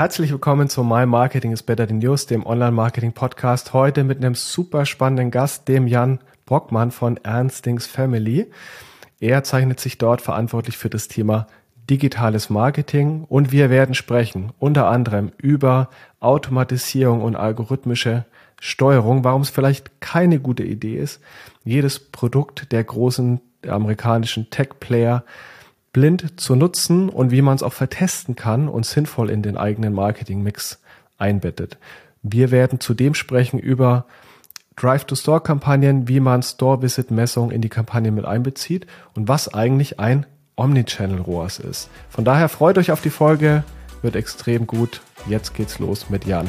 Herzlich willkommen zu My Marketing is Better Than News, dem Online-Marketing-Podcast. Heute mit einem super spannenden Gast, dem Jan Brockmann von Ernstings Family. Er zeichnet sich dort verantwortlich für das Thema digitales Marketing und wir werden sprechen unter anderem über Automatisierung und algorithmische Steuerung, warum es vielleicht keine gute Idee ist, jedes Produkt der großen amerikanischen Tech-Player blind zu nutzen und wie man es auch vertesten kann und sinnvoll in den eigenen Marketing-Mix einbettet. Wir werden zudem sprechen über Drive-to-Store-Kampagnen, wie man Store-Visit-Messung in die Kampagne mit einbezieht und was eigentlich ein Omnichannel ROAS ist. Von daher freut euch auf die Folge, wird extrem gut. Jetzt geht's los mit Jan.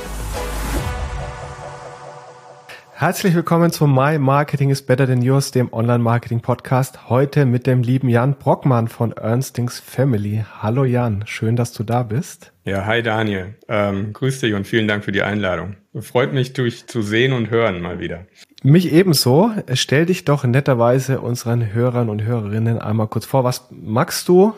Herzlich willkommen zu My Marketing is Better Than Yours, dem Online-Marketing-Podcast. Heute mit dem lieben Jan Brockmann von Ernstings Family. Hallo Jan, schön, dass du da bist. Ja, hi Daniel. Ähm, grüß dich und vielen Dank für die Einladung. Freut mich, dich zu sehen und hören mal wieder. Mich ebenso. Stell dich doch netterweise unseren Hörern und Hörerinnen einmal kurz vor. Was magst du?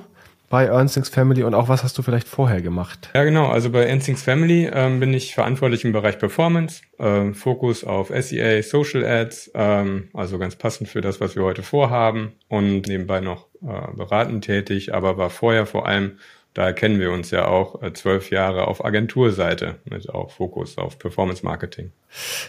Bei Ernstings Family und auch was hast du vielleicht vorher gemacht? Ja, genau. Also bei Ernstings Family ähm, bin ich verantwortlich im Bereich Performance, ähm, Fokus auf SEA, Social Ads, ähm, also ganz passend für das, was wir heute vorhaben und nebenbei noch äh, beratend tätig, aber war vorher vor allem da kennen wir uns ja auch äh, zwölf Jahre auf Agenturseite mit auch Fokus auf Performance Marketing.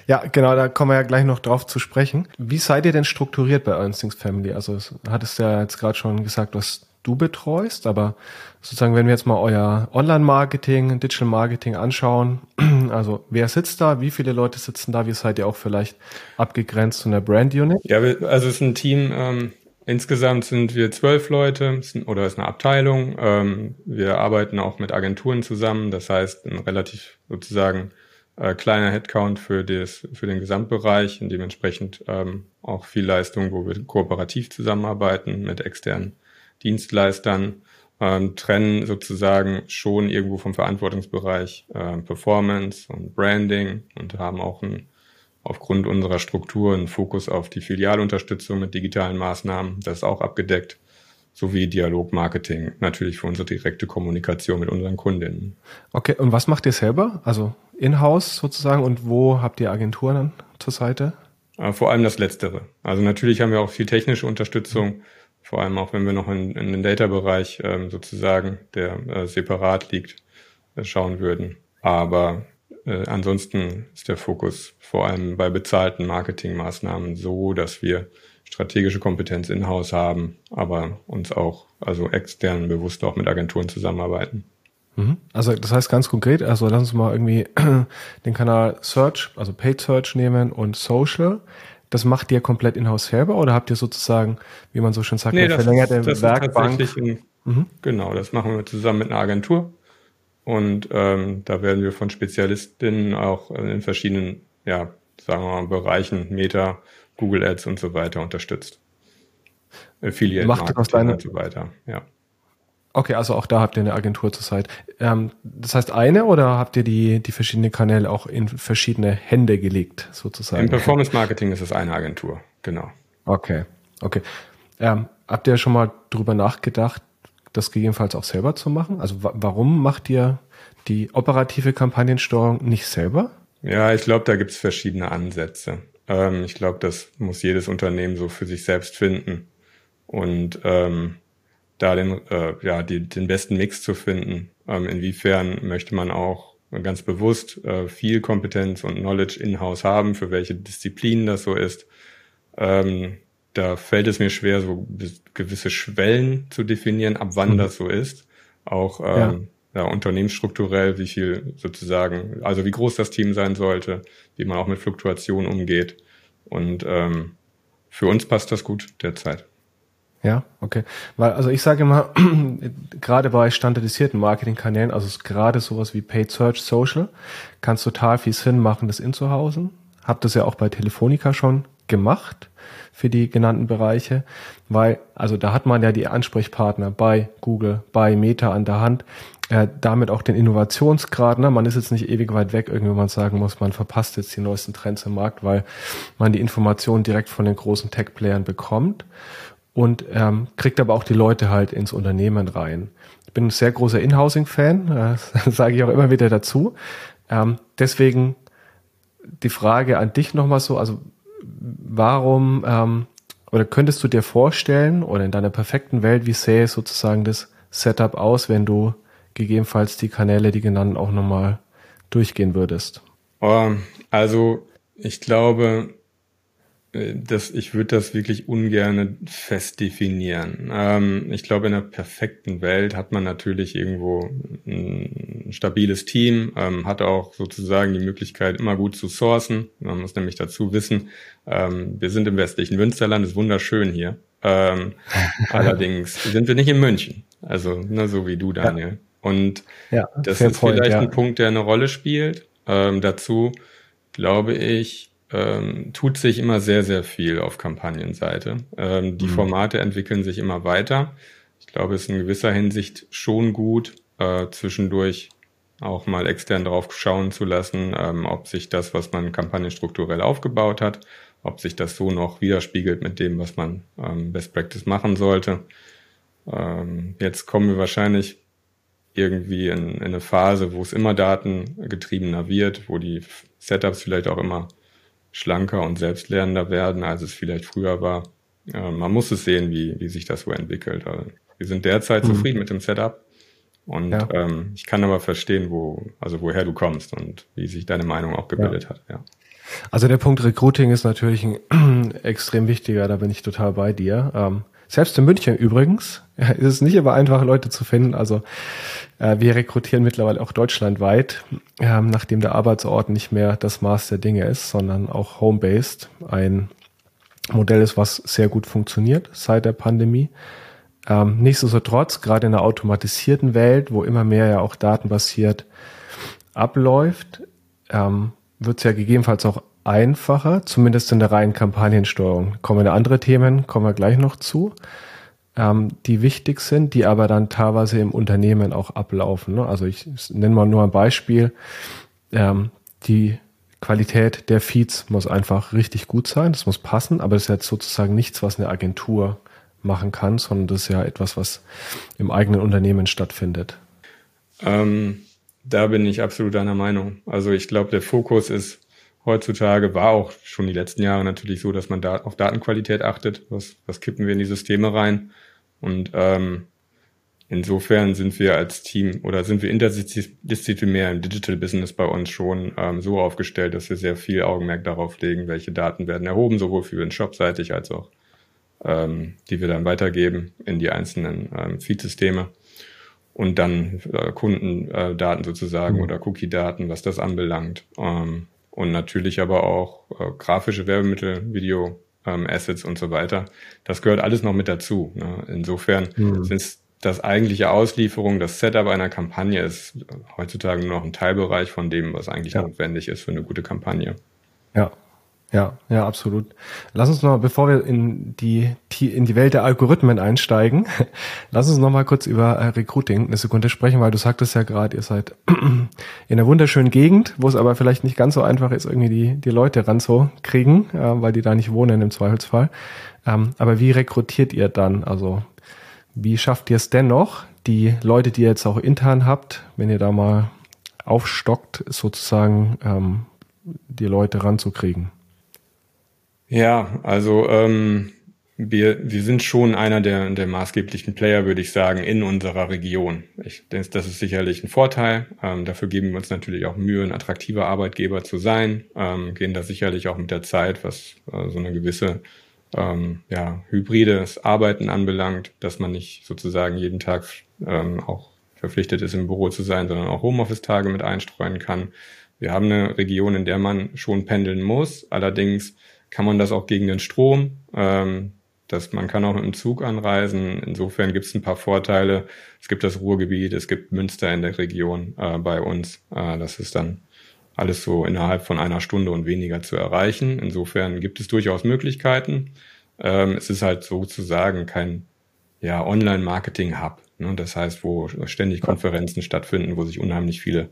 Ja, genau, da kommen wir ja gleich noch drauf zu sprechen. Wie seid ihr denn strukturiert bei Ernstings Family? Also hattest du ja jetzt gerade schon gesagt, was du betreust, aber sozusagen, wenn wir jetzt mal euer Online-Marketing, Digital Marketing anschauen, also wer sitzt da, wie viele Leute sitzen da, wie seid ihr auch vielleicht abgegrenzt zu einer Brand-Unit? Ja, also es ist ein Team, ähm, insgesamt sind wir zwölf Leute oder ist eine Abteilung. Ähm, wir arbeiten auch mit Agenturen zusammen, das heißt ein relativ sozusagen äh, kleiner Headcount für, das, für den Gesamtbereich und dementsprechend ähm, auch viel Leistung, wo wir kooperativ zusammenarbeiten mit externen Dienstleistern, ähm, trennen sozusagen schon irgendwo vom Verantwortungsbereich äh, Performance und Branding und haben auch ein, aufgrund unserer Struktur einen Fokus auf die Filialunterstützung mit digitalen Maßnahmen. Das ist auch abgedeckt sowie Dialogmarketing natürlich für unsere direkte Kommunikation mit unseren Kundinnen. Okay, und was macht ihr selber? Also in-house sozusagen und wo habt ihr Agenturen zur Seite? Äh, vor allem das Letztere. Also natürlich haben wir auch viel technische Unterstützung. Mhm vor allem auch wenn wir noch in, in den Data-Bereich ähm, sozusagen, der äh, separat liegt, äh, schauen würden. Aber äh, ansonsten ist der Fokus vor allem bei bezahlten Marketingmaßnahmen so, dass wir strategische Kompetenz in-house haben, aber uns auch, also extern bewusst auch mit Agenturen zusammenarbeiten. Mhm. Also das heißt ganz konkret, also lass uns mal irgendwie den Kanal Search, also Paid Search nehmen und Social das macht ihr komplett in-house selber oder habt ihr sozusagen, wie man so schön sagt, nee, eine verlängerte ist, das Werkbank? Ist ein, mhm. Genau, das machen wir zusammen mit einer Agentur. Und ähm, da werden wir von Spezialistinnen auch in verschiedenen, ja, sagen wir mal, Bereichen, Meta, Google Ads und so weiter unterstützt. Affiliate Marketing und so weiter, ja. Okay, also auch da habt ihr eine Agentur zur Seite. Ähm, das heißt eine oder habt ihr die, die verschiedenen Kanäle auch in verschiedene Hände gelegt, sozusagen? Im Performance Marketing ist es eine Agentur, genau. Okay, okay. Ähm, habt ihr schon mal drüber nachgedacht, das gegebenenfalls auch selber zu machen? Also warum macht ihr die operative Kampagnensteuerung nicht selber? Ja, ich glaube, da gibt es verschiedene Ansätze. Ähm, ich glaube, das muss jedes Unternehmen so für sich selbst finden. Und ähm, da den, äh, ja, die, den besten Mix zu finden. Ähm, inwiefern möchte man auch ganz bewusst äh, viel Kompetenz und Knowledge in-house haben, für welche Disziplinen das so ist. Ähm, da fällt es mir schwer, so gewisse Schwellen zu definieren, ab wann mhm. das so ist. Auch ähm, ja. ja. unternehmensstrukturell, wie viel sozusagen, also wie groß das Team sein sollte, wie man auch mit Fluktuationen umgeht. Und ähm, für uns passt das gut derzeit. Ja, okay. Weil, also ich sage immer, gerade bei standardisierten Marketingkanälen, also gerade sowas wie Paid Search Social, kann es total viel Sinn machen, das inzuhausen. Hab das ja auch bei Telefonica schon gemacht für die genannten Bereiche, weil, also da hat man ja die Ansprechpartner bei Google, bei Meta an der Hand, äh, damit auch den Innovationsgrad. Ne? Man ist jetzt nicht ewig weit weg, irgendwie man sagen muss, man verpasst jetzt die neuesten Trends im Markt, weil man die Informationen direkt von den großen Tech-Playern bekommt und ähm, kriegt aber auch die Leute halt ins Unternehmen rein. Ich bin ein sehr großer Inhousing-Fan, äh, sage ich auch immer wieder dazu. Ähm, deswegen die Frage an dich nochmal so, also warum ähm, oder könntest du dir vorstellen oder in deiner perfekten Welt, wie sähe sozusagen das Setup aus, wenn du gegebenenfalls die Kanäle, die genannten, auch nochmal durchgehen würdest? Um, also ich glaube, das, ich würde das wirklich ungern fest definieren. Ähm, ich glaube, in einer perfekten Welt hat man natürlich irgendwo ein stabiles Team, ähm, hat auch sozusagen die Möglichkeit, immer gut zu sourcen. Man muss nämlich dazu wissen, ähm, wir sind im westlichen Münsterland, ist wunderschön hier. Ähm, allerdings sind wir nicht in München. Also, ne, so wie du, Daniel. Ja. Und ja, das ist point, vielleicht ja. ein Punkt, der eine Rolle spielt. Ähm, dazu glaube ich, ähm, tut sich immer sehr, sehr viel auf Kampagnenseite. Ähm, die mhm. Formate entwickeln sich immer weiter. Ich glaube, es ist in gewisser Hinsicht schon gut, äh, zwischendurch auch mal extern drauf schauen zu lassen, ähm, ob sich das, was man kampagnenstrukturell aufgebaut hat, ob sich das so noch widerspiegelt mit dem, was man ähm, Best Practice machen sollte. Ähm, jetzt kommen wir wahrscheinlich irgendwie in, in eine Phase, wo es immer datengetriebener wird, wo die Setups vielleicht auch immer schlanker und selbstlernender werden, als es vielleicht früher war. Äh, man muss es sehen, wie, wie sich das so entwickelt. Also wir sind derzeit mhm. zufrieden mit dem Setup. Und ja. ähm, ich kann aber verstehen, wo, also woher du kommst und wie sich deine Meinung auch gebildet ja. hat, ja. Also der Punkt Recruiting ist natürlich ein extrem wichtiger, da bin ich total bei dir. Ähm, selbst in München übrigens ist es nicht immer einfach, Leute zu finden. Also äh, wir rekrutieren mittlerweile auch deutschlandweit, ähm, nachdem der Arbeitsort nicht mehr das Maß der Dinge ist, sondern auch home-based ein Modell ist, was sehr gut funktioniert seit der Pandemie. Ähm, nichtsdestotrotz, gerade in der automatisierten Welt, wo immer mehr ja auch datenbasiert abläuft, ähm, wird es ja gegebenenfalls auch einfacher, zumindest in der reinen Kampagnensteuerung. Kommen andere Themen, kommen wir gleich noch zu, ähm, die wichtig sind, die aber dann teilweise im Unternehmen auch ablaufen. Ne? Also ich nenne mal nur ein Beispiel. Ähm, die Qualität der Feeds muss einfach richtig gut sein, das muss passen, aber das ist jetzt sozusagen nichts, was eine Agentur machen kann, sondern das ist ja etwas, was im eigenen Unternehmen stattfindet. Ähm, da bin ich absolut deiner Meinung. Also ich glaube, der Fokus ist heutzutage war auch schon die letzten Jahre natürlich so, dass man da auf Datenqualität achtet. Was, was kippen wir in die Systeme rein? Und ähm, insofern sind wir als Team oder sind wir interdisziplinär im Digital Business bei uns schon ähm, so aufgestellt, dass wir sehr viel Augenmerk darauf legen, welche Daten werden erhoben, sowohl für den Shop seitig als auch ähm, die wir dann weitergeben in die einzelnen ähm, Feed-Systeme und dann äh, Kundendaten sozusagen mhm. oder Cookie-Daten, was das anbelangt. Ähm, und natürlich aber auch äh, grafische Werbemittel, Video, ähm, Assets und so weiter. Das gehört alles noch mit dazu. Ne? Insofern mhm. sind das eigentliche Auslieferung, das Setup einer Kampagne ist heutzutage nur noch ein Teilbereich von dem, was eigentlich ja. notwendig ist für eine gute Kampagne. Ja, ja, ja, absolut. Lass uns noch, bevor wir in die, in die Welt der Algorithmen einsteigen, lass uns noch mal kurz über äh, Recruiting eine Sekunde sprechen, weil du sagtest ja gerade, ihr seid in einer wunderschönen Gegend, wo es aber vielleicht nicht ganz so einfach ist, irgendwie die, die Leute ranzukriegen, äh, weil die da nicht wohnen im Zweifelsfall. Ähm, aber wie rekrutiert ihr dann? Also, wie schafft ihr es dennoch, die Leute, die ihr jetzt auch intern habt, wenn ihr da mal aufstockt, sozusagen ähm, die Leute ranzukriegen? Ja, also ähm, wir, wir sind schon einer der, der maßgeblichen Player, würde ich sagen, in unserer Region. Ich denke, das ist sicherlich ein Vorteil. Ähm, dafür geben wir uns natürlich auch Mühe, ein attraktiver Arbeitgeber zu sein, ähm, gehen da sicherlich auch mit der Zeit, was äh, so eine gewisse ähm, ja, hybrides Arbeiten anbelangt, dass man nicht sozusagen jeden Tag ähm, auch verpflichtet ist, im Büro zu sein, sondern auch Homeoffice-Tage mit einstreuen kann. Wir haben eine Region, in der man schon pendeln muss. Allerdings kann man das auch gegen den Strom. Ähm, dass man kann auch mit dem Zug anreisen. Insofern gibt es ein paar Vorteile. Es gibt das Ruhrgebiet, es gibt Münster in der Region äh, bei uns. Äh, das ist dann alles so innerhalb von einer Stunde und weniger zu erreichen. Insofern gibt es durchaus Möglichkeiten. Ähm, es ist halt sozusagen kein ja, Online-Marketing-Hub. Ne? Das heißt, wo ständig Konferenzen stattfinden, wo sich unheimlich viele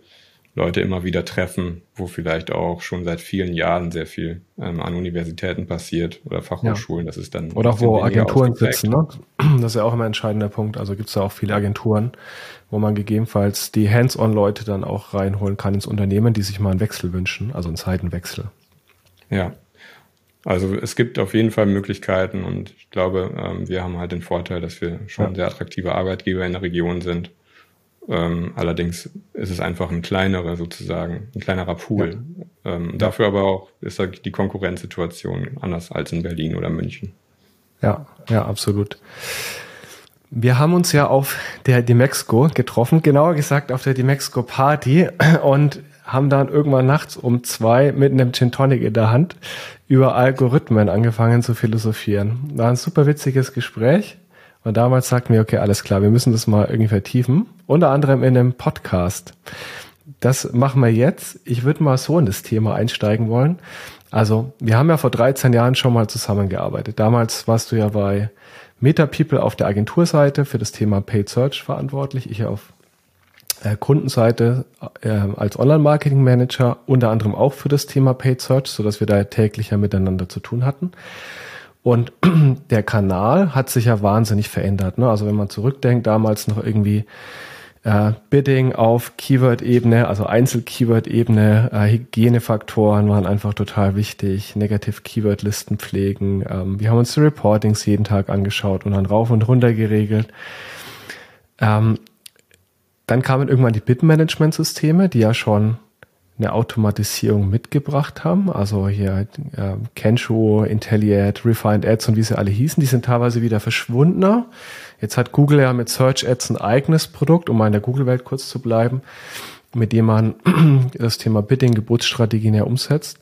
Leute immer wieder treffen, wo vielleicht auch schon seit vielen Jahren sehr viel ähm, an Universitäten passiert oder Fachhochschulen. Ja. Das ist dann. Oder wo Agenturen sitzen, ne? Das ist ja auch immer ein entscheidender Punkt. Also gibt es ja auch viele Agenturen, wo man gegebenenfalls die Hands-on-Leute dann auch reinholen kann ins Unternehmen, die sich mal einen Wechsel wünschen, also einen Zeitenwechsel. Ja. Also es gibt auf jeden Fall Möglichkeiten und ich glaube, ähm, wir haben halt den Vorteil, dass wir schon ja. sehr attraktive Arbeitgeber in der Region sind ähm, allerdings ist es einfach ein kleinerer sozusagen, ein kleinerer Pool. Ja. Ähm, dafür aber auch ist die Konkurrenzsituation anders als in Berlin oder München. Ja, ja, absolut. Wir haben uns ja auf der Demexco getroffen, genauer gesagt auf der Demexco Party und haben dann irgendwann nachts um zwei mit einem Gin Tonic in der Hand über Algorithmen angefangen zu philosophieren. War ein super witziges Gespräch. Und damals sagten wir, okay, alles klar, wir müssen das mal irgendwie vertiefen. Unter anderem in einem Podcast. Das machen wir jetzt. Ich würde mal so in das Thema einsteigen wollen. Also, wir haben ja vor 13 Jahren schon mal zusammengearbeitet. Damals warst du ja bei Meta People auf der Agenturseite für das Thema Paid Search verantwortlich. Ich auf äh, Kundenseite äh, als Online-Marketing Manager, unter anderem auch für das Thema Paid Search, so dass wir da täglicher miteinander zu tun hatten. Und der Kanal hat sich ja wahnsinnig verändert. Ne? Also wenn man zurückdenkt, damals noch irgendwie äh, Bidding auf Keyword-Ebene, also Einzel-Keyword-Ebene, äh, Hygienefaktoren waren einfach total wichtig, Negative-Keyword-Listen pflegen. Ähm, wir haben uns die Reportings jeden Tag angeschaut und dann rauf und runter geregelt. Ähm, dann kamen irgendwann die Bid-Management-Systeme, die ja schon eine Automatisierung mitgebracht haben. Also hier äh, Kensho, Intelliad, Refined Ads und wie sie alle hießen, die sind teilweise wieder verschwundener. Jetzt hat Google ja mit Search Ads ein eigenes Produkt, um mal in der Google-Welt kurz zu bleiben, mit dem man das Thema Bidding, Geburtsstrategien ja umsetzt.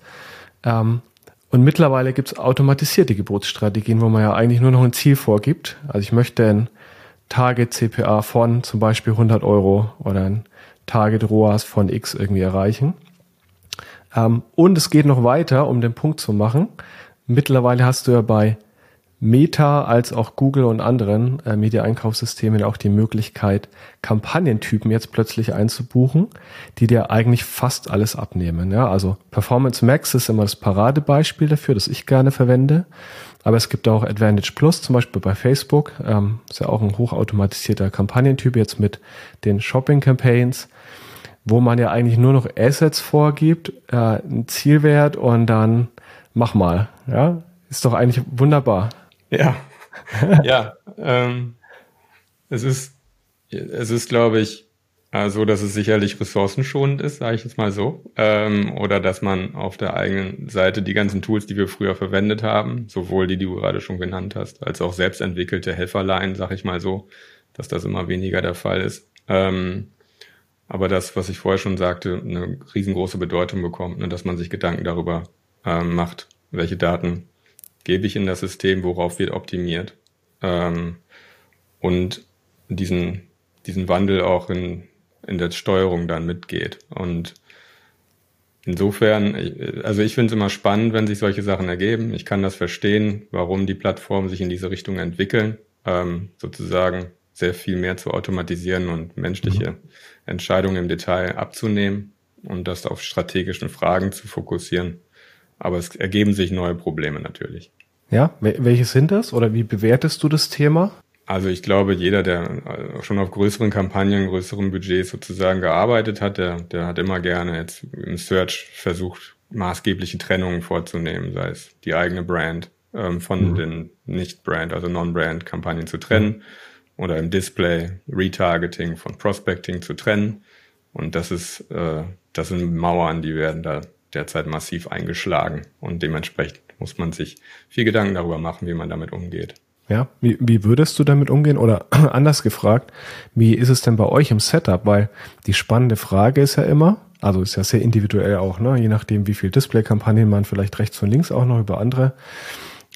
Ähm, und mittlerweile gibt es automatisierte Geburtsstrategien, wo man ja eigentlich nur noch ein Ziel vorgibt. Also ich möchte ein Target CPA von zum Beispiel 100 Euro oder ein Target ROAS von X irgendwie erreichen. Ähm, und es geht noch weiter, um den Punkt zu machen. Mittlerweile hast du ja bei Meta als auch Google und anderen äh, Media-Einkaufssystemen auch die Möglichkeit, Kampagnentypen jetzt plötzlich einzubuchen, die dir eigentlich fast alles abnehmen. Ja, also Performance Max ist immer das Paradebeispiel dafür, das ich gerne verwende. Aber es gibt auch Advantage Plus, zum Beispiel bei Facebook. Ähm, ist ja auch ein hochautomatisierter Kampagnentyp jetzt mit den Shopping Campaigns wo man ja eigentlich nur noch Assets vorgibt, äh, ein Zielwert und dann mach mal. Ja, ist doch eigentlich wunderbar. Ja, ja. Ähm, es ist, es ist, glaube ich, äh, so, dass es sicherlich ressourcenschonend ist, sage ich jetzt mal so, ähm, oder dass man auf der eigenen Seite die ganzen Tools, die wir früher verwendet haben, sowohl die, die du gerade schon genannt hast, als auch selbstentwickelte Helferlein, sage ich mal so, dass das immer weniger der Fall ist. Ähm, aber das, was ich vorher schon sagte, eine riesengroße Bedeutung bekommt, ne, dass man sich Gedanken darüber ähm, macht, welche Daten gebe ich in das System, worauf wird optimiert ähm, und diesen, diesen Wandel auch in, in der Steuerung dann mitgeht. Und insofern, also ich finde es immer spannend, wenn sich solche Sachen ergeben. Ich kann das verstehen, warum die Plattformen sich in diese Richtung entwickeln, ähm, sozusagen sehr viel mehr zu automatisieren und menschliche mhm. Entscheidungen im Detail abzunehmen und das auf strategischen Fragen zu fokussieren. Aber es ergeben sich neue Probleme natürlich. Ja, welche sind das oder wie bewertest du das Thema? Also ich glaube, jeder, der äh, schon auf größeren Kampagnen, größeren Budgets sozusagen gearbeitet hat, der, der hat immer gerne jetzt im Search versucht, maßgebliche Trennungen vorzunehmen, sei es die eigene Brand ähm, von mhm. den Nicht-Brand, also Non-Brand-Kampagnen zu trennen. Mhm oder im Display Retargeting von Prospecting zu trennen. Und das ist, äh, das sind Mauern, die werden da derzeit massiv eingeschlagen. Und dementsprechend muss man sich viel Gedanken darüber machen, wie man damit umgeht. Ja, wie, wie würdest du damit umgehen? Oder anders gefragt, wie ist es denn bei euch im Setup? Weil die spannende Frage ist ja immer, also ist ja sehr individuell auch, ne? je nachdem, wie viel Display-Kampagnen man vielleicht rechts und links auch noch über andere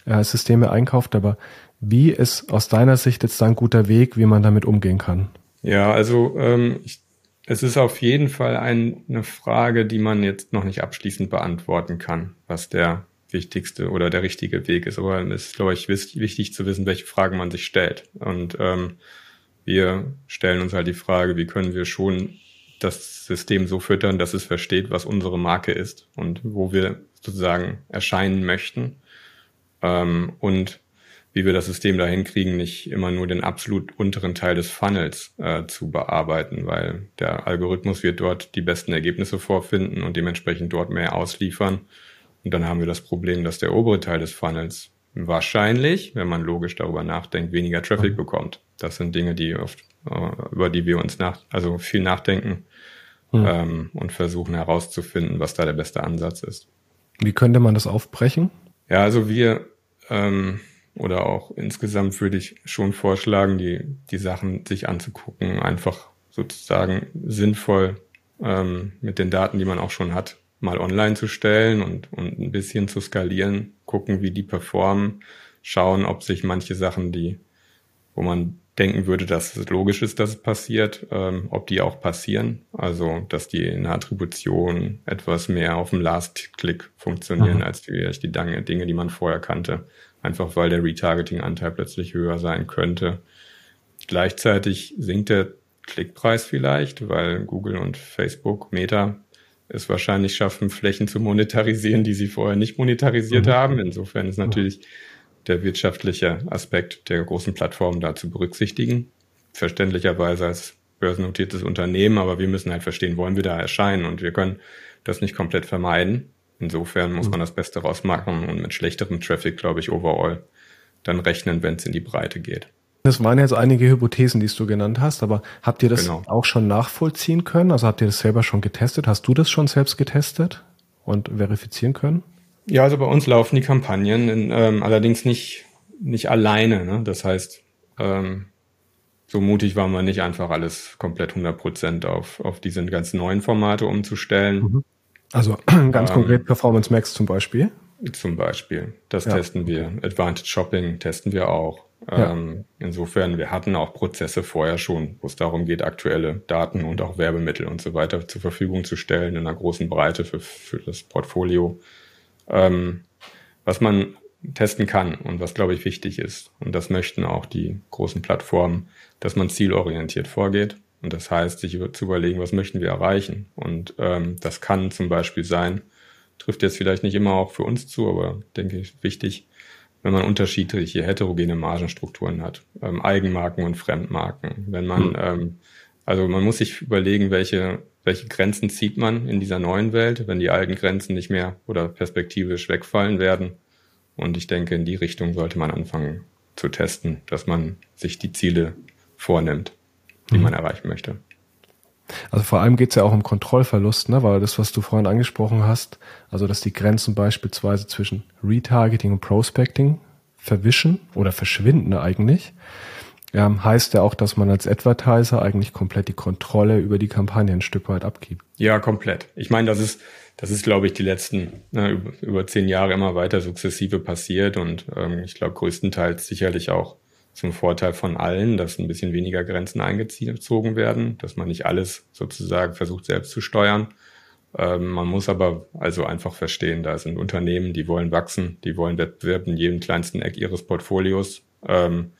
äh, Systeme einkauft. Aber Wie ist aus deiner Sicht jetzt da ein guter Weg, wie man damit umgehen kann? Ja, also ähm, ich, es ist auf jeden Fall ein, eine Frage, die man jetzt noch nicht abschließend beantworten kann, was der wichtigste oder der richtige Weg ist. Aber es ist, glaube ich, wichtig zu wissen, welche Fragen man sich stellt. Und ähm, wir stellen uns halt die Frage, wie können wir schon das System so füttern, dass es versteht, was unsere Marke ist und wo wir sozusagen erscheinen möchten. Ähm, und wie wir das System dahin kriegen, nicht immer nur den absolut unteren Teil des Funnels äh, zu bearbeiten, weil der Algorithmus wird dort die besten Ergebnisse vorfinden und dementsprechend dort mehr ausliefern. Und dann haben wir das Problem, dass der obere Teil des Funnels wahrscheinlich, wenn man logisch darüber nachdenkt, weniger Traffic mhm. bekommt. Das sind Dinge, die oft, äh, über die wir uns nach, also viel nachdenken mhm. ähm, und versuchen herauszufinden, was da der beste Ansatz ist. Wie könnte man das aufbrechen? Ja, also wir ähm, oder auch insgesamt würde ich schon vorschlagen, die, die Sachen sich anzugucken, einfach sozusagen sinnvoll ähm, mit den Daten, die man auch schon hat, mal online zu stellen und, und ein bisschen zu skalieren, gucken, wie die performen, schauen, ob sich manche Sachen, die, wo man denken würde, dass es logisch ist, dass es passiert, ähm, ob die auch passieren. Also, dass die in der Attribution etwas mehr auf dem Last-Click funktionieren, mhm. als die, die Dinge, die man vorher kannte einfach weil der Retargeting-Anteil plötzlich höher sein könnte. Gleichzeitig sinkt der Klickpreis vielleicht, weil Google und Facebook, Meta es wahrscheinlich schaffen, Flächen zu monetarisieren, die sie vorher nicht monetarisiert mhm. haben. Insofern ist natürlich der wirtschaftliche Aspekt der großen Plattformen da zu berücksichtigen. Verständlicherweise als börsennotiertes Unternehmen, aber wir müssen halt verstehen, wollen wir da erscheinen und wir können das nicht komplett vermeiden. Insofern muss man mhm. das Beste rausmachen und mit schlechterem Traffic, glaube ich, overall dann rechnen, wenn es in die Breite geht. Das waren jetzt einige Hypothesen, die du genannt hast, aber habt ihr das genau. auch schon nachvollziehen können? Also habt ihr das selber schon getestet? Hast du das schon selbst getestet und verifizieren können? Ja, also bei uns laufen die Kampagnen, in, ähm, allerdings nicht, nicht alleine. Ne? Das heißt, ähm, so mutig waren wir nicht einfach alles komplett 100 Prozent auf, auf diese ganzen neuen Formate umzustellen. Mhm. Also ganz ähm, konkret Performance Max zum Beispiel. Zum Beispiel. Das ja. testen wir. Advantage Shopping testen wir auch. Ähm, insofern, wir hatten auch Prozesse vorher schon, wo es darum geht, aktuelle Daten und auch Werbemittel und so weiter zur Verfügung zu stellen in einer großen Breite für, für das Portfolio. Ähm, was man testen kann und was, glaube ich, wichtig ist, und das möchten auch die großen Plattformen, dass man zielorientiert vorgeht und das heißt, sich zu überlegen, was möchten wir erreichen. Und ähm, das kann zum Beispiel sein, trifft jetzt vielleicht nicht immer auch für uns zu, aber denke ich wichtig, wenn man unterschiedliche heterogene Margenstrukturen hat, ähm, Eigenmarken und Fremdmarken. Wenn man, mhm. ähm, also man muss sich überlegen, welche, welche Grenzen zieht man in dieser neuen Welt, wenn die alten Grenzen nicht mehr oder perspektivisch wegfallen werden. Und ich denke, in die Richtung sollte man anfangen zu testen, dass man sich die Ziele vornimmt die man mhm. erreichen möchte. Also vor allem geht es ja auch um Kontrollverlust, ne? weil das, was du vorhin angesprochen hast, also dass die Grenzen beispielsweise zwischen Retargeting und Prospecting verwischen oder verschwinden eigentlich, ähm, heißt ja auch, dass man als Advertiser eigentlich komplett die Kontrolle über die Kampagne ein Stück weit abgibt. Ja, komplett. Ich meine, das ist, das ist, glaube ich, die letzten ne, über, zehn Jahre immer weiter sukzessive passiert und ähm, ich glaube größtenteils sicherlich auch zum Vorteil von allen, dass ein bisschen weniger Grenzen eingezogen werden, dass man nicht alles sozusagen versucht selbst zu steuern. Ähm, man muss aber also einfach verstehen, da sind Unternehmen, die wollen wachsen, die wollen Wettbewerb in jedem kleinsten Eck ihres Portfolios. Ähm,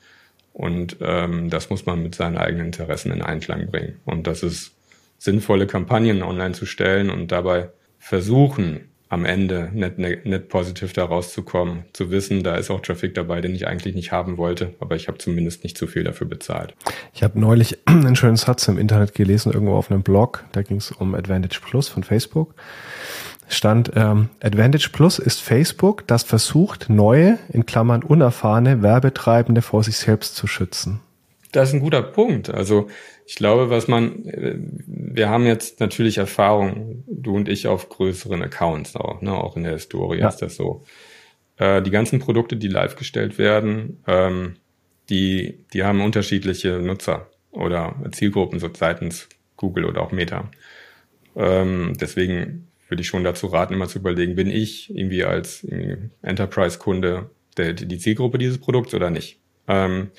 und ähm, das muss man mit seinen eigenen Interessen in Einklang bringen. Und das ist sinnvolle Kampagnen online zu stellen und dabei versuchen, am Ende net, net, net positiv da rauszukommen, zu wissen, da ist auch Traffic dabei, den ich eigentlich nicht haben wollte, aber ich habe zumindest nicht zu viel dafür bezahlt. Ich habe neulich einen schönen Satz im Internet gelesen, irgendwo auf einem Blog, da ging es um Advantage Plus von Facebook. Stand, ähm, Advantage Plus ist Facebook, das versucht, neue, in Klammern unerfahrene Werbetreibende vor sich selbst zu schützen. Das ist ein guter Punkt. Also ich glaube, was man, wir haben jetzt natürlich Erfahrung, du und ich auf größeren Accounts auch, ne? auch in der Historie ja. ist das so. Äh, die ganzen Produkte, die live gestellt werden, ähm, die, die haben unterschiedliche Nutzer oder Zielgruppen so seitens Google oder auch Meta. Ähm, deswegen würde ich schon dazu raten, immer zu überlegen, bin ich irgendwie als Enterprise-Kunde die Zielgruppe dieses Produkts oder nicht? Ähm,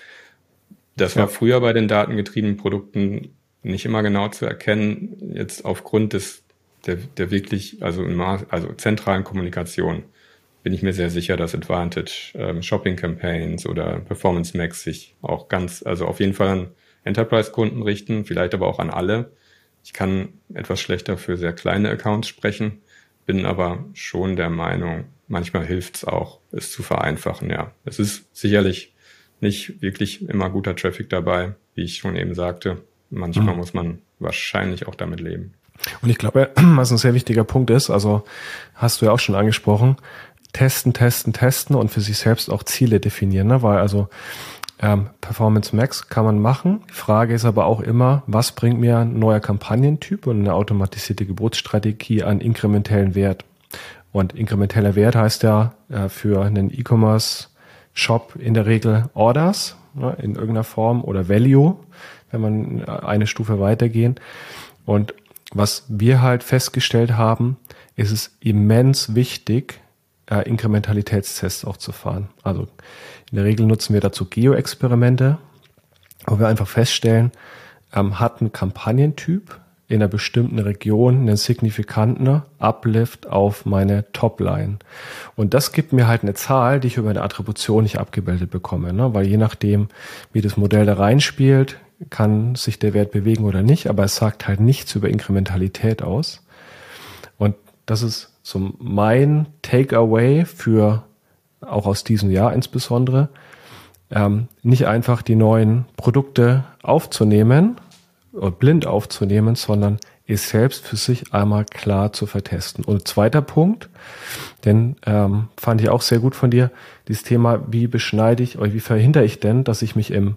das ja. war früher bei den datengetriebenen Produkten nicht immer genau zu erkennen. Jetzt aufgrund des der, der wirklich, also, in Maß, also zentralen Kommunikation bin ich mir sehr sicher, dass Advantage ähm, Shopping Campaigns oder Performance Max sich auch ganz, also auf jeden Fall an Enterprise-Kunden richten, vielleicht aber auch an alle. Ich kann etwas schlechter für sehr kleine Accounts sprechen, bin aber schon der Meinung, manchmal hilft es auch, es zu vereinfachen. Ja, es ist sicherlich nicht wirklich immer guter Traffic dabei, wie ich schon eben sagte. Manchmal mhm. muss man wahrscheinlich auch damit leben. Und ich glaube, was ein sehr wichtiger Punkt ist, also hast du ja auch schon angesprochen, testen, testen, testen und für sich selbst auch Ziele definieren, ne? weil also ähm, Performance Max kann man machen. Die Frage ist aber auch immer, was bringt mir ein neuer Kampagnentyp und eine automatisierte Geburtsstrategie an inkrementellen Wert? Und inkrementeller Wert heißt ja äh, für einen E-Commerce-Shop in der Regel Orders ne, in irgendeiner Form oder Value, wenn man eine Stufe weitergehen. Und was wir halt festgestellt haben, ist es immens wichtig, äh, Inkrementalitätstests auch zu fahren. Also in der Regel nutzen wir dazu Geo-Experimente, wo wir einfach feststellen, ähm, hat ein Kampagnentyp in einer bestimmten Region einen signifikanten Uplift auf meine Topline. Und das gibt mir halt eine Zahl, die ich über eine Attribution nicht abgebildet bekomme, ne? weil je nachdem, wie das Modell da reinspielt, kann sich der Wert bewegen oder nicht, aber es sagt halt nichts über Inkrementalität aus. Und das ist so mein Takeaway für auch aus diesem Jahr insbesondere, ähm, nicht einfach die neuen Produkte aufzunehmen blind aufzunehmen, sondern es selbst für sich einmal klar zu vertesten. Und zweiter Punkt, denn ähm, fand ich auch sehr gut von dir, dieses Thema, wie beschneide ich oder wie verhindere ich denn, dass ich mich im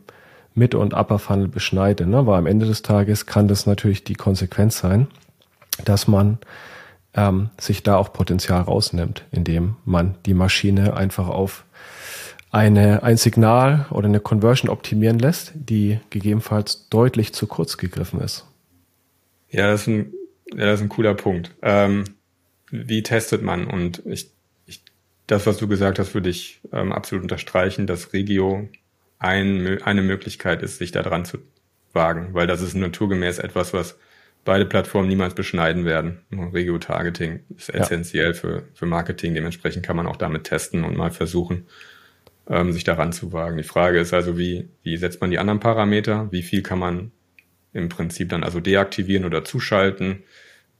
Mid- und Upper Funnel beschneide, ne? weil am Ende des Tages kann das natürlich die Konsequenz sein, dass man ähm, sich da auch Potenzial rausnimmt, indem man die Maschine einfach auf eine, ein Signal oder eine Conversion optimieren lässt, die gegebenenfalls deutlich zu kurz gegriffen ist. Ja, das ist ein, ja, das ist ein cooler Punkt. Ähm, wie testet man? Und ich, ich, das, was du gesagt hast, würde ich ähm, absolut unterstreichen, dass Regio ein, eine Möglichkeit ist, sich da dran zu wagen, weil das ist naturgemäß etwas, was beide Plattformen niemals beschneiden werden. Regio-Targeting ist essentiell ja. für, für Marketing. Dementsprechend kann man auch damit testen und mal versuchen, ähm, sich daran zu wagen. Die Frage ist also, wie, wie setzt man die anderen Parameter? Wie viel kann man im Prinzip dann also deaktivieren oder zuschalten?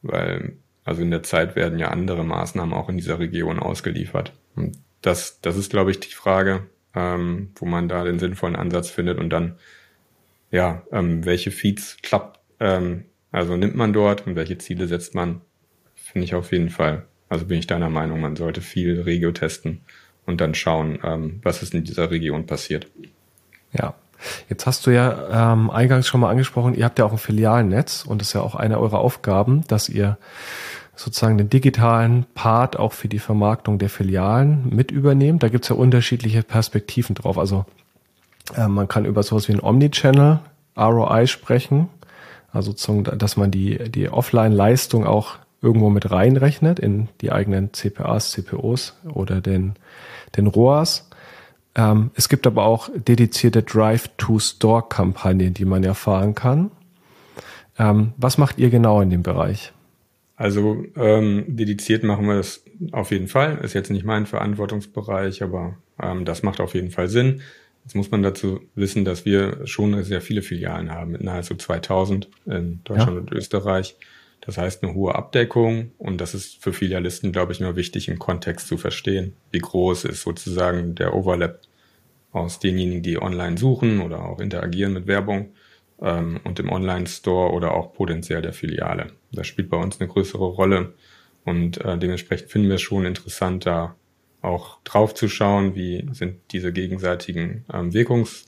Weil also in der Zeit werden ja andere Maßnahmen auch in dieser Region ausgeliefert. Und das, das ist, glaube ich, die Frage, ähm, wo man da den sinnvollen Ansatz findet und dann, ja, ähm, welche Feeds klappt, ähm, also nimmt man dort und welche Ziele setzt man, finde ich auf jeden Fall. Also bin ich deiner Meinung, man sollte viel Regio testen und dann schauen, ähm, was ist in dieser Region passiert. Ja. Jetzt hast du ja ähm, eingangs schon mal angesprochen, ihr habt ja auch ein Filialnetz und das ist ja auch eine eurer Aufgaben, dass ihr sozusagen den digitalen Part auch für die Vermarktung der Filialen mit übernehmt. Da gibt's ja unterschiedliche Perspektiven drauf. Also äh, man kann über sowas wie ein Omnichannel ROI sprechen, also dass man die, die Offline-Leistung auch irgendwo mit reinrechnet in die eigenen CPAs, CPOs oder den, den ROAS. Ähm, es gibt aber auch dedizierte Drive-to-Store-Kampagnen, die man erfahren kann. Ähm, was macht ihr genau in dem Bereich? Also ähm, dediziert machen wir das auf jeden Fall. Ist jetzt nicht mein Verantwortungsbereich, aber ähm, das macht auf jeden Fall Sinn. Jetzt muss man dazu wissen, dass wir schon sehr viele Filialen haben, mit nahezu 2000 in Deutschland ja. und Österreich. Das heißt eine hohe Abdeckung und das ist für Filialisten, glaube ich, nur wichtig im Kontext zu verstehen, wie groß ist sozusagen der Overlap aus denjenigen, die online suchen oder auch interagieren mit Werbung ähm, und im Online-Store oder auch potenziell der Filiale. Das spielt bei uns eine größere Rolle und äh, dementsprechend finden wir es schon interessant, da auch drauf zu schauen, wie sind diese gegenseitigen ähm, Wirkungs,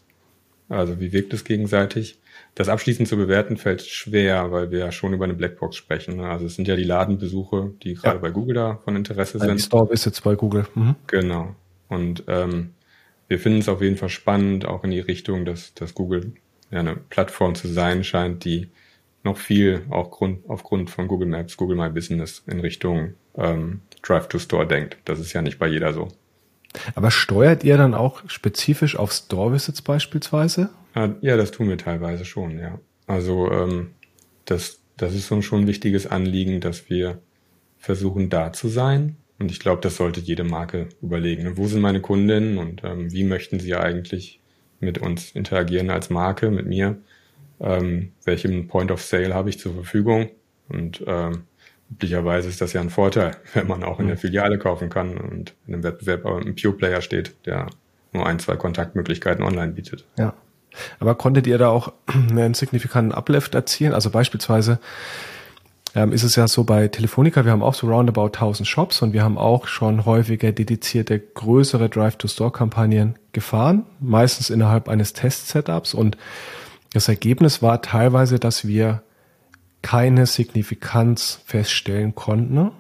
also wie wirkt es gegenseitig. Das abschließend zu bewerten fällt schwer, weil wir ja schon über eine Blackbox sprechen. Ne? Also es sind ja die Ladenbesuche, die gerade ja. bei Google da von Interesse sind. Die Store ist jetzt bei Google. Mhm. Genau. Und ähm, wir finden es auf jeden Fall spannend, auch in die Richtung, dass, dass Google ja eine Plattform zu sein scheint, die noch viel auch Grund, aufgrund von Google Maps, Google My Business in Richtung ähm, Drive to Store denkt. Das ist ja nicht bei jeder so. Aber steuert ihr dann auch spezifisch auf Store Visits beispielsweise? Ja, das tun wir teilweise schon, ja. Also ähm, das, das ist uns schon ein wichtiges Anliegen, dass wir versuchen, da zu sein. Und ich glaube, das sollte jede Marke überlegen. Ne? Wo sind meine Kundinnen und ähm, wie möchten sie eigentlich mit uns interagieren als Marke, mit mir? Ähm, welchen Point of Sale habe ich zur Verfügung? Und ähm, üblicherweise ist das ja ein Vorteil, wenn man auch in der mhm. Filiale kaufen kann und in einem Wettbewerb ein Pure Player steht, der nur ein, zwei Kontaktmöglichkeiten online bietet. Ja. Aber konntet ihr da auch einen signifikanten Uplift erzielen? Also beispielsweise ähm, ist es ja so bei Telefonica, wir haben auch so roundabout 1000 Shops und wir haben auch schon häufiger dedizierte größere Drive-to-Store-Kampagnen gefahren, meistens innerhalb eines Test-Setups und das Ergebnis war teilweise, dass wir keine Signifikanz feststellen konnten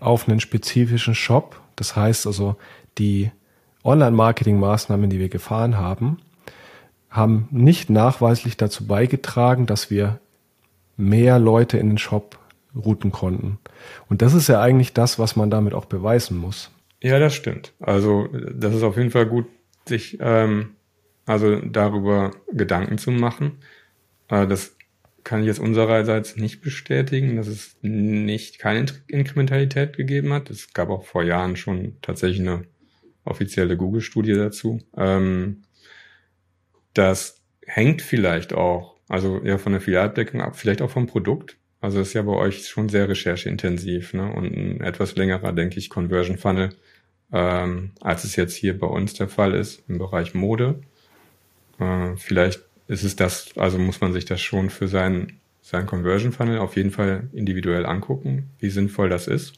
auf einen spezifischen Shop. Das heißt also, die Online-Marketing-Maßnahmen, die wir gefahren haben, haben nicht nachweislich dazu beigetragen, dass wir mehr Leute in den Shop routen konnten. Und das ist ja eigentlich das, was man damit auch beweisen muss. Ja, das stimmt. Also das ist auf jeden Fall gut, sich ähm, also darüber Gedanken zu machen. Äh, das kann ich jetzt unsererseits nicht bestätigen, dass es nicht keine Inkrementalität gegeben hat. Es gab auch vor Jahren schon tatsächlich eine offizielle Google-Studie dazu. Ähm, das hängt vielleicht auch, also ja von der Filialabdeckung ab, vielleicht auch vom Produkt. Also ist ja bei euch schon sehr rechercheintensiv ne? und ein etwas längerer, denke ich, Conversion Funnel, ähm, als es jetzt hier bei uns der Fall ist im Bereich Mode. Äh, vielleicht ist es das, also muss man sich das schon für seinen, seinen Conversion Funnel auf jeden Fall individuell angucken, wie sinnvoll das ist.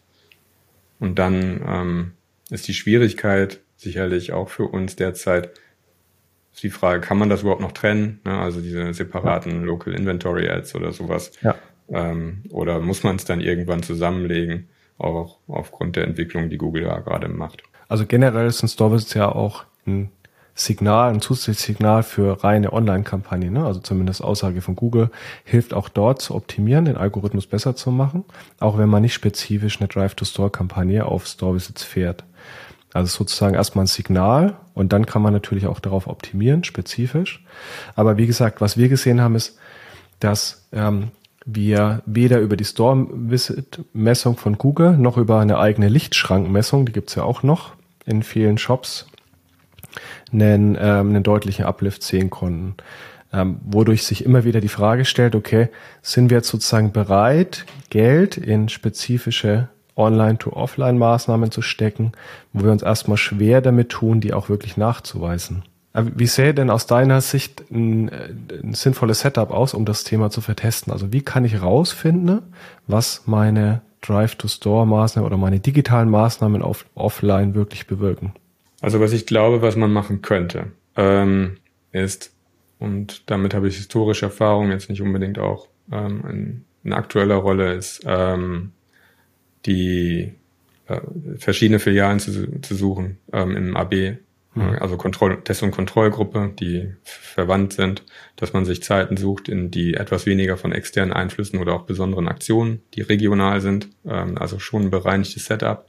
Und dann ähm, ist die Schwierigkeit sicherlich auch für uns derzeit ist die Frage, kann man das überhaupt noch trennen? Ne? Also diese separaten Local Inventory Ads oder sowas. Ja. Ähm, oder muss man es dann irgendwann zusammenlegen, auch aufgrund der Entwicklung, die Google ja gerade macht? Also generell sind Store ja auch ein Signal, ein zusätzliches Signal für reine Online-Kampagnen, ne? also zumindest Aussage von Google, hilft auch dort zu optimieren, den Algorithmus besser zu machen, auch wenn man nicht spezifisch eine Drive-to-Store-Kampagne auf Store-Visits fährt. Also sozusagen erstmal ein Signal und dann kann man natürlich auch darauf optimieren, spezifisch. Aber wie gesagt, was wir gesehen haben, ist, dass ähm, wir weder über die Store-Visit-Messung von Google noch über eine eigene Lichtschrankmessung, die gibt's ja auch noch in vielen Shops, einen, ähm, einen deutlichen Uplift sehen konnten. Ähm, wodurch sich immer wieder die Frage stellt, okay, sind wir jetzt sozusagen bereit, Geld in spezifische Online-to-Offline-Maßnahmen zu stecken, wo wir uns erstmal schwer damit tun, die auch wirklich nachzuweisen? Wie sähe denn aus deiner Sicht ein, ein, sinnvolles Setup aus, um das Thema zu vertesten? Also wie kann ich rausfinden, was meine Drive-to-Store-Maßnahmen oder meine digitalen Maßnahmen auf offline wirklich bewirken? Also was ich glaube, was man machen könnte, ähm, ist, und damit habe ich historische Erfahrung, jetzt nicht unbedingt auch ähm, in, in aktueller Rolle, ist ähm, die äh, verschiedene Filialen zu, zu suchen ähm, im AB, mhm. also Kontroll Test- und Kontrollgruppe, die verwandt sind, dass man sich Zeiten sucht, in die etwas weniger von externen Einflüssen oder auch besonderen Aktionen, die regional sind, ähm, also schon ein bereinigtes Setup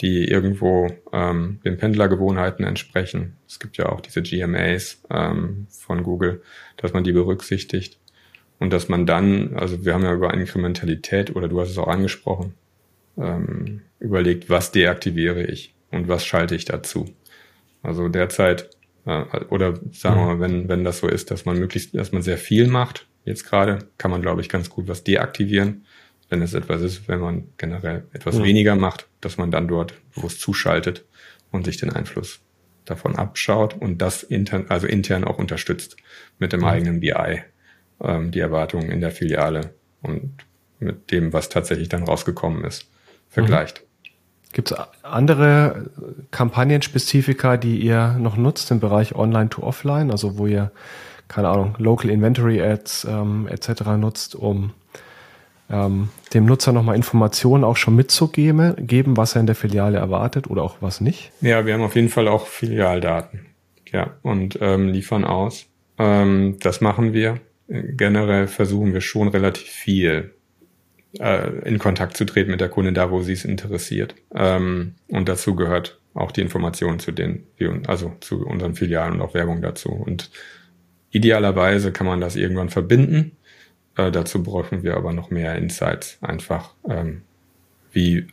die irgendwo ähm, den Pendlergewohnheiten entsprechen. Es gibt ja auch diese GMAs ähm, von Google, dass man die berücksichtigt und dass man dann, also wir haben ja über Inkrementalität oder du hast es auch angesprochen, ähm, überlegt, was deaktiviere ich und was schalte ich dazu. Also derzeit äh, oder sagen wir mal, wenn wenn das so ist, dass man möglichst, dass man sehr viel macht, jetzt gerade kann man glaube ich ganz gut was deaktivieren wenn es etwas ist, wenn man generell etwas ja. weniger macht, dass man dann dort bewusst zuschaltet und sich den Einfluss davon abschaut und das intern, also intern auch unterstützt mit dem ja. eigenen BI, ähm, die Erwartungen in der Filiale und mit dem, was tatsächlich dann rausgekommen ist, vergleicht. Mhm. Gibt es andere Kampagnenspezifika, die ihr noch nutzt im Bereich Online to Offline, also wo ihr, keine Ahnung, Local Inventory Ads ähm, etc. nutzt, um ähm, dem Nutzer nochmal Informationen auch schon mitzugeben, geben, was er in der Filiale erwartet oder auch was nicht? Ja, wir haben auf jeden Fall auch Filialdaten. Ja, und ähm, liefern aus. Ähm, das machen wir. Generell versuchen wir schon relativ viel äh, in Kontakt zu treten mit der Kundin da, wo sie es interessiert. Ähm, und dazu gehört auch die Informationen zu den, also zu unseren Filialen und auch Werbung dazu. Und idealerweise kann man das irgendwann verbinden. Äh, dazu brauchen wir aber noch mehr Insights, einfach ähm, wie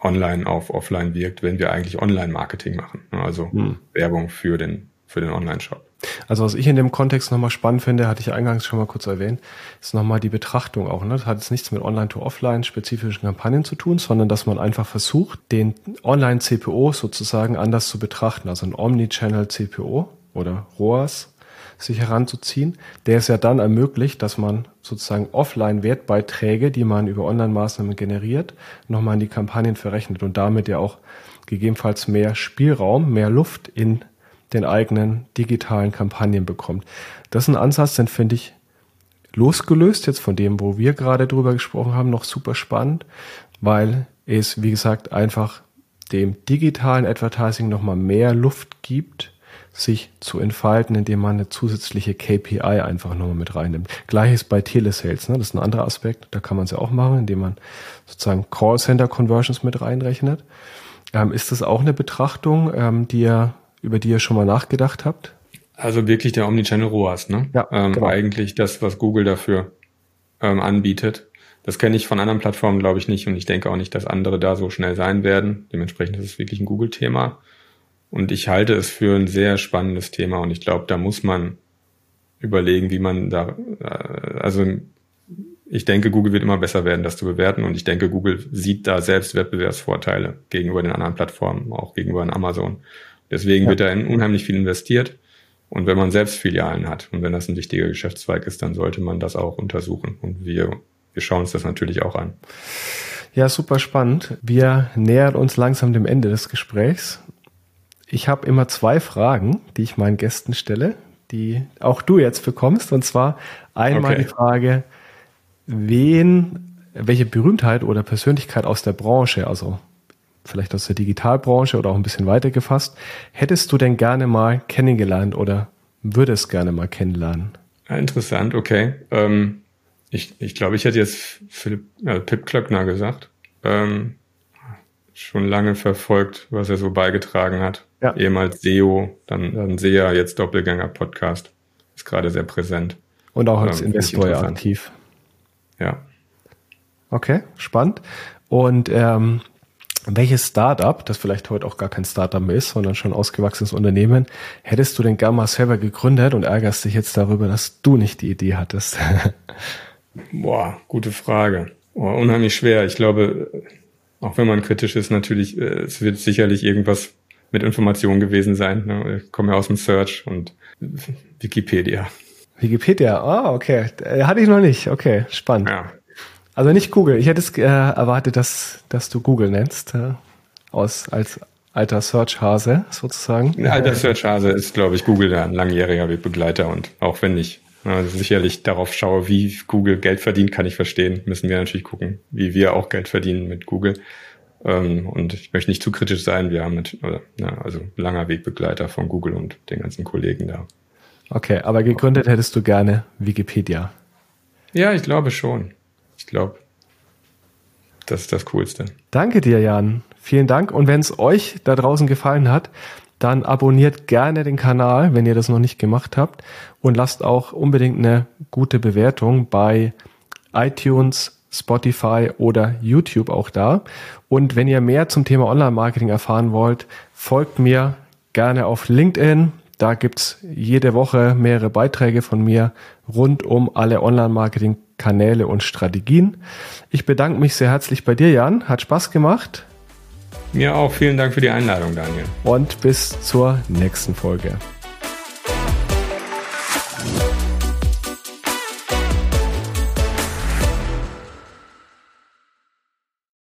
online auf offline wirkt, wenn wir eigentlich Online-Marketing machen. Also hm. Werbung für den, für den Online-Shop. Also was ich in dem Kontext nochmal spannend finde, hatte ich eingangs schon mal kurz erwähnt, ist nochmal die Betrachtung auch. Ne? Das hat jetzt nichts mit Online-to-Offline spezifischen Kampagnen zu tun, sondern dass man einfach versucht, den Online-CPO sozusagen anders zu betrachten. Also ein Omnichannel-CPO oder ROAS sich heranzuziehen, der es ja dann ermöglicht, dass man sozusagen Offline-Wertbeiträge, die man über Online-Maßnahmen generiert, nochmal in die Kampagnen verrechnet und damit ja auch gegebenenfalls mehr Spielraum, mehr Luft in den eigenen digitalen Kampagnen bekommt. Das ist ein Ansatz, den finde ich losgelöst jetzt von dem, wo wir gerade drüber gesprochen haben, noch super spannend, weil es, wie gesagt, einfach dem digitalen Advertising nochmal mehr Luft gibt, sich zu entfalten, indem man eine zusätzliche KPI einfach nochmal mit reinnimmt. Gleiches bei Telesales, ne? das ist ein anderer Aspekt, da kann man es ja auch machen, indem man sozusagen Callcenter-Conversions mit reinrechnet. Ähm, ist das auch eine Betrachtung, ähm, die ihr, über die ihr schon mal nachgedacht habt? Also wirklich der Omnichannel ROAS, ne? Ja, ähm, genau. Eigentlich das, was Google dafür ähm, anbietet. Das kenne ich von anderen Plattformen, glaube ich, nicht und ich denke auch nicht, dass andere da so schnell sein werden. Dementsprechend ist es wirklich ein Google-Thema. Und ich halte es für ein sehr spannendes Thema und ich glaube, da muss man überlegen, wie man da, äh, also ich denke, Google wird immer besser werden, das zu bewerten und ich denke, Google sieht da selbst Wettbewerbsvorteile gegenüber den anderen Plattformen, auch gegenüber Amazon. Deswegen ja. wird da unheimlich viel investiert und wenn man selbst Filialen hat und wenn das ein wichtiger Geschäftszweig ist, dann sollte man das auch untersuchen und wir, wir schauen uns das natürlich auch an. Ja, super spannend. Wir nähern uns langsam dem Ende des Gesprächs ich habe immer zwei Fragen, die ich meinen Gästen stelle, die auch du jetzt bekommst. Und zwar einmal okay. die Frage, wen, welche Berühmtheit oder Persönlichkeit aus der Branche, also vielleicht aus der Digitalbranche oder auch ein bisschen weiter gefasst, hättest du denn gerne mal kennengelernt oder würdest gerne mal kennenlernen? Ja, interessant, okay. Ähm, ich, ich glaube, ich hätte jetzt Philipp, äh, Pip Klöckner gesagt. Ähm, schon lange verfolgt, was er so beigetragen hat. Ja. Ehemals SEO, dann, dann SEA, jetzt Doppelgänger-Podcast. Ist gerade sehr präsent. Und auch als ähm, Investor ja aktiv. Ja. Okay, spannend. Und ähm, welches Startup, das vielleicht heute auch gar kein Startup mehr ist, sondern schon ausgewachsenes Unternehmen, hättest du denn gerne mal selber gegründet und ärgerst dich jetzt darüber, dass du nicht die Idee hattest? Boah, gute Frage. Boah, unheimlich schwer. Ich glaube, auch wenn man kritisch ist, natürlich, äh, es wird sicherlich irgendwas mit Informationen gewesen sein. Ne? Ich komme ja aus dem Search und Wikipedia. Wikipedia, ah, okay. Äh, hatte ich noch nicht. Okay, spannend. Ja. Also nicht Google. Ich hätte es äh, erwartet, dass, dass du Google nennst. Äh, aus, als alter Search-Hase sozusagen. Ein alter Search-Hase ist, glaube ich, Google ein langjähriger Wegbegleiter und auch wenn ich also sicherlich darauf schaue, wie Google Geld verdient, kann ich verstehen. Müssen wir natürlich gucken, wie wir auch Geld verdienen mit Google. Ähm, und ich möchte nicht zu kritisch sein. Wir haben mit, ja, also langer Wegbegleiter von Google und den ganzen Kollegen da. Okay, aber gegründet hättest du gerne Wikipedia. Ja, ich glaube schon. Ich glaube, das ist das Coolste. Danke dir, Jan. Vielen Dank. Und wenn es euch da draußen gefallen hat, dann abonniert gerne den Kanal, wenn ihr das noch nicht gemacht habt. Und lasst auch unbedingt eine gute Bewertung bei iTunes, Spotify oder YouTube auch da. Und wenn ihr mehr zum Thema Online-Marketing erfahren wollt, folgt mir gerne auf LinkedIn. Da gibt's jede Woche mehrere Beiträge von mir rund um alle Online-Marketing-Kanäle und Strategien. Ich bedanke mich sehr herzlich bei dir, Jan. Hat Spaß gemacht. Mir auch. Vielen Dank für die Einladung, Daniel. Und bis zur nächsten Folge.